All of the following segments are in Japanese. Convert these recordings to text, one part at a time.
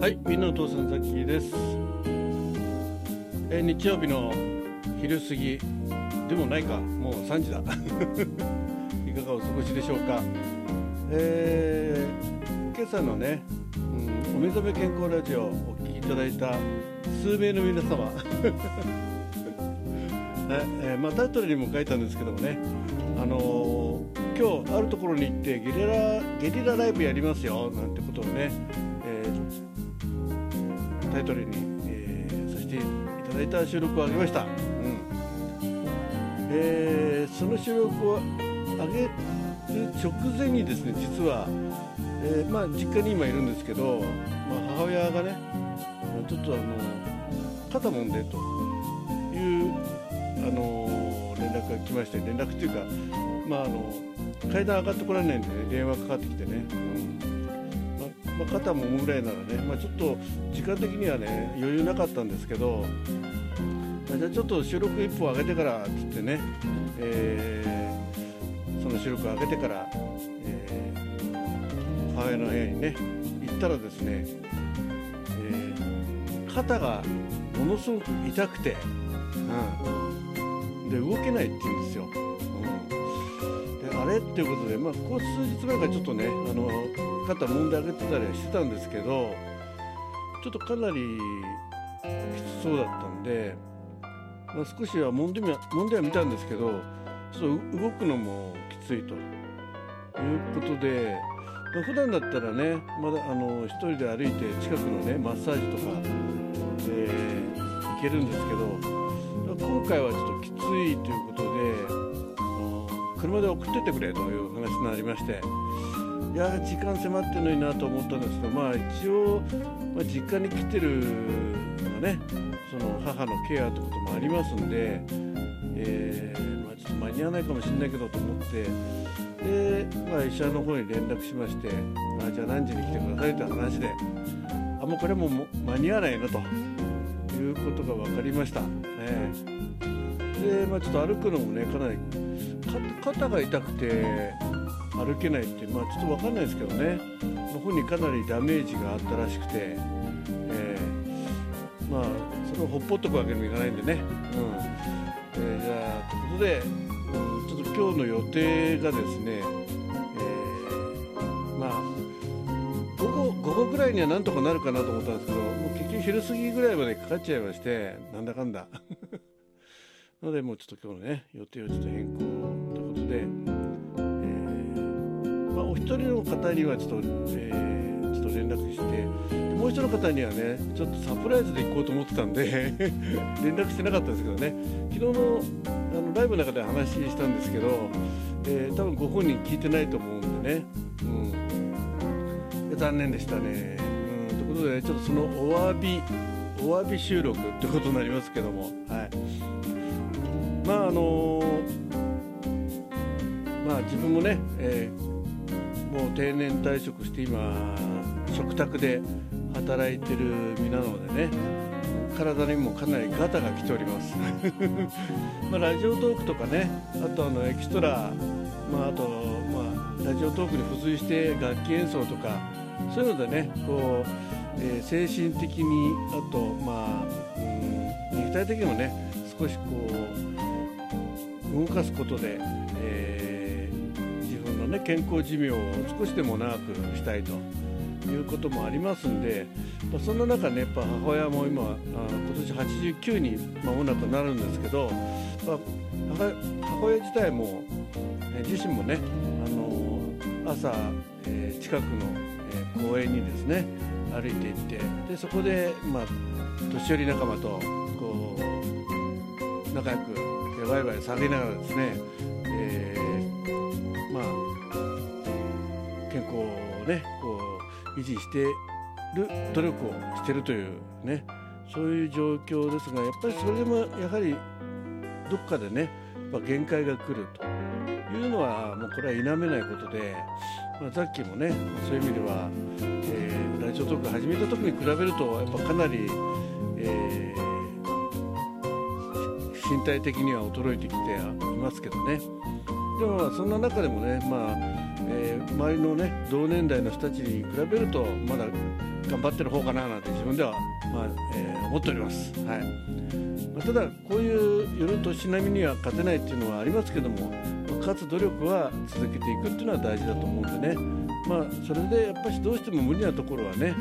はい、みんなお父さんザッキーです。えー日曜日の昼過ぎでもないか、もう3時だ。いかがお過ごしでしょうか。えー今朝のね、うん、お目覚め健康ラジオをお聞きいただいた数名の皆様、ねえーまあ、タイトルにも書いたんですけどもね、あのー今日あるところに行ってゲリラゲリラライブやりますよなんてことをね、えータイトルに、えーさせていただいた収録を上げました、うん。えーその収録を上げる直前にですね実は、えーまあ、実家に今いるんですけど、まあ、母親がねちょっとあの肩もんでというあの連絡が来まして連絡っていうか、まあ、あの階段上がってこられないんでね電話かかってきてね、うん。まあ、肩もむぐらいならね、まあ、ちょっと時間的にはね余裕なかったんですけど、まあじゃあちょっと収録一本上げてからっつってね、えーその収録上げてから、えー母親の部屋にね行ったらですね、えー肩がものすごく痛くて、うん、で動けないって言うんですよ。うん、であれっていうことで、まあ、ここ数日前からちょっとねあの肩揉んであげてたりはしてたんですけどちょっとかなりきつそうだったんで、まあ、少しは揉んでみ揉んではみたんですけどちょっと動くのもきついということで、まあ、普段だったらねまだあの一人で歩いて近くのねマッサージとか、えー行けるんですけど今回はちょっときついということで車で送ってってくれという話になりましていや時間迫ってるのになと思ったんですけどまあ一応、まあ、実家に来てるのがねその母のケアということもありますんで、えーまあ、ちょっと間に合わないかもしれないけどと思ってで、まあ、医者の方に連絡しましてあじゃあ何時に来てくださいという話であもうこれも間に合わないなということが分かりました。ねで、まあ、ちょっと歩くのもねかなり肩が痛くて歩けないって、まあ、ちょっと分かんないですけどね、まあ本にかなりダメージがあったらしくて、えーまあそれをほっぽっとくわけにもいかないんでね、うん。えーじゃあということで、うんちょっと今日の予定がですね、えーまあ午後午後ぐらいにはなんとかなるかなと思ったんですけどもう結局昼過ぎぐらいまでかかっちゃいましてなんだかんだ。なのでもうちょっと今日のね予定をちょっと変更で、えーまあ、お一人の方にはちょっと、えーちょっと連絡してでもう一人の方にはねちょっとサプライズで行こうと思ってたんで 連絡してなかったんですけどね。昨日のあのライブの中で話したんですけど、えー多分ご本人聞いてないと思うんでね、うん、残念でしたね。うん、ということで、ね、ちょっとそのお詫びお詫び収録ってことになりますけども、はい、まああのまあ自分もね、えーもう定年退職して今食卓で働いてる身なのでね体にもかなりガタが来ております。まあラジオトークとかねあとあのエキストラ、まあ、あと、まあ、ラジオトークに付随して楽器演奏とかそういうのでねこう、えー精神的にあとまあ、肉体的にもね少しこう動かすことで、えーね健康寿命を少しでも長くしたいということもありますんで、まあ、そんな中ねやっぱ母親も今あ今年89に間もなくなるんですけど、まあ、母親自体も、自身もね、あの朝、えー近くの、えー公園にですね歩いて行ってでそこで、まあ、年寄り仲間とこう仲良くえーワイワイ騒ぎながらですね、えーまあ健康をねこう維持してる努力をしてるというねそういう状況ですがやっぱりそれでもやはりどっかでねやっぱ限界が来るというのはもうこれは否めないことで、まあ、さっきもねそういう意味では、えーラジオトーク始めた時に比べるとやっぱかなり、えー身体的には衰えてきていますけどね。でもそんな中でもね、まあえー周りのね同年代の人たちに比べるとまだ頑張ってる方かななんて自分では、まあえー、思っております。はいまあ、ただこういう夜としなみには勝てないっていうのはありますけども勝つ努力は続けていくっていうのは大事だと思うんでね、まあ、それでやっぱりどうしても無理なところはね、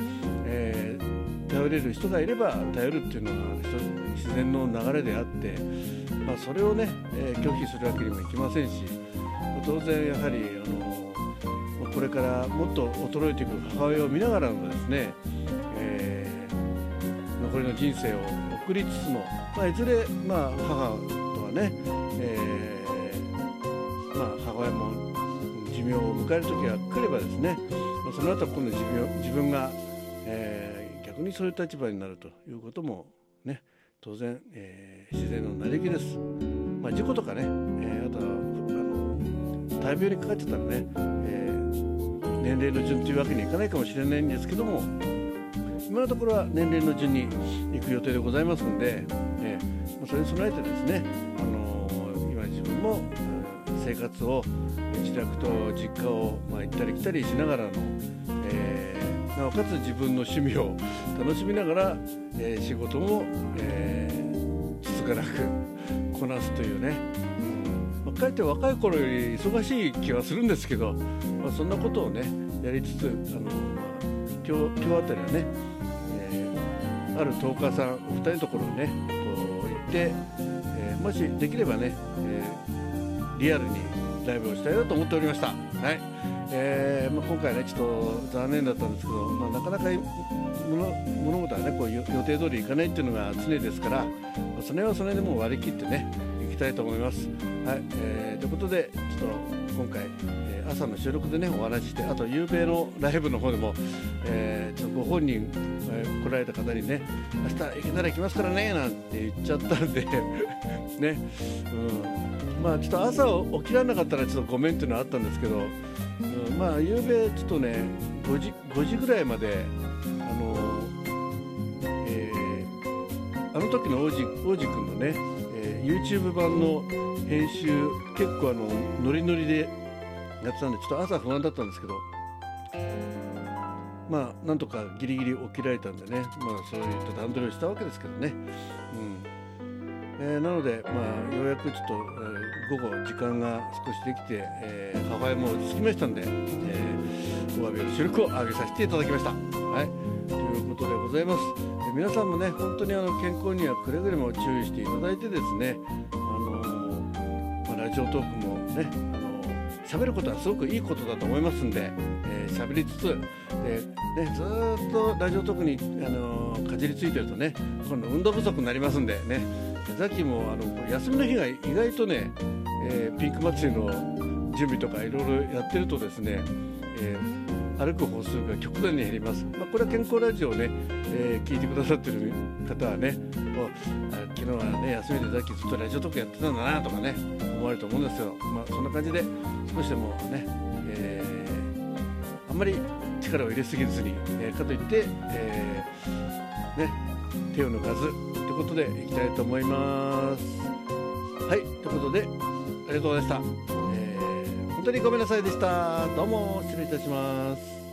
えー、頼れる人がいれば頼るっていうのが自然の流れであって、まあ、それをね、えー、拒否するわけにもいきませんし当然やはりあのこれからもっと衰えていく母親を見ながらのですね、えー、残りの人生を送りつつも、まあ、いずれ、まあ、母とはね、えー、まあ、母親も寿命を迎える時が来ればですね、まあ、その後今度自分自分が、えー、逆にそういう立場になるということもね当然、えー、自然の成り行きです。まあ、事故とかね、えー、あとはあの大病にかかっちゃったらね、えー、年齢の順というわけにはいかないかもしれないんですけども今のところは年齢の順に行く予定でございますので、えー、それに備えてですね、あのー、今自分も生活を自宅と実家を、まあ、行ったり来たりしながらの、えー、なおかつ自分の趣味を楽しみながら、え仕事も、えつつがなくこなすというね、かえって若い頃より忙しい気はするんですけど、まあ、そんなことをねやりつつ、あの、今日今日あたりはねえある10日さん2人のところにねこう行って、えー、もしできればね、えー、リアルにライブをしたいなと思っておりました。はいえーまあ、今回ねちょっと残念だったんですけど、まあ、なかなか物事はねこう予定通りいかないっていうのが常ですから、まあ、それはそれでもう割り切ってねきたいと思います。はいえー、ということでちょっと今回、えー、朝の収録でねお話ししてあと夕べのライブの方でも、えー、ちょっとご本人、えー、来られた方にね明日行けたら行きますからねなんて言っちゃったんで ね、うん、まあちょっと朝起きられなかったらちょっとごめんっていうのはあったんですけど、うん、まあ夕べちょっとね5時 ,5 時ぐらいまであのえー、あの時の王子王子くんのね、YouTube 版の編集結構あのノリノリでやってたんでちょっと朝不安だったんですけどまあなんとかギリギリ起きられたんでねまあそういった段取りをしたわけですけどね、うんえー、なのでまあようやくちょっと、えー、午後時間が少しできて、えー、母親も落ち着きましたんで、えー、お詫びの収録を上げさせていただきました。はいということでございます。皆さんもね本当にあの健康にはくれぐれも注意していただいてですねあのラジオトークもねあの喋ることはすごくいいことだと思いますんで、えー、喋りつつで、ね、ずっとラジオトークに、あのかじりついてるとね今度運動不足になりますんでねさっきもあの休みの日が意外とね、えー、ピンク祭りの準備とかいろいろやってるとですね、えー歩く歩数が極端に減ります、まあ、これは健康ラジオをね、えー、聞いてくださってる方はねもう昨日はね休みでさっきずっとラジオトークやってたんだなとかね思われると思うんですけど、まあ、そんな感じで少しでもね、えー、あんまり力を入れすぎずに、えー、かといって、えー、ね、手を抜かずということでいきたいと思います。はいということでありがとうございました。当にごめんなさいでした。どうも失礼いたします。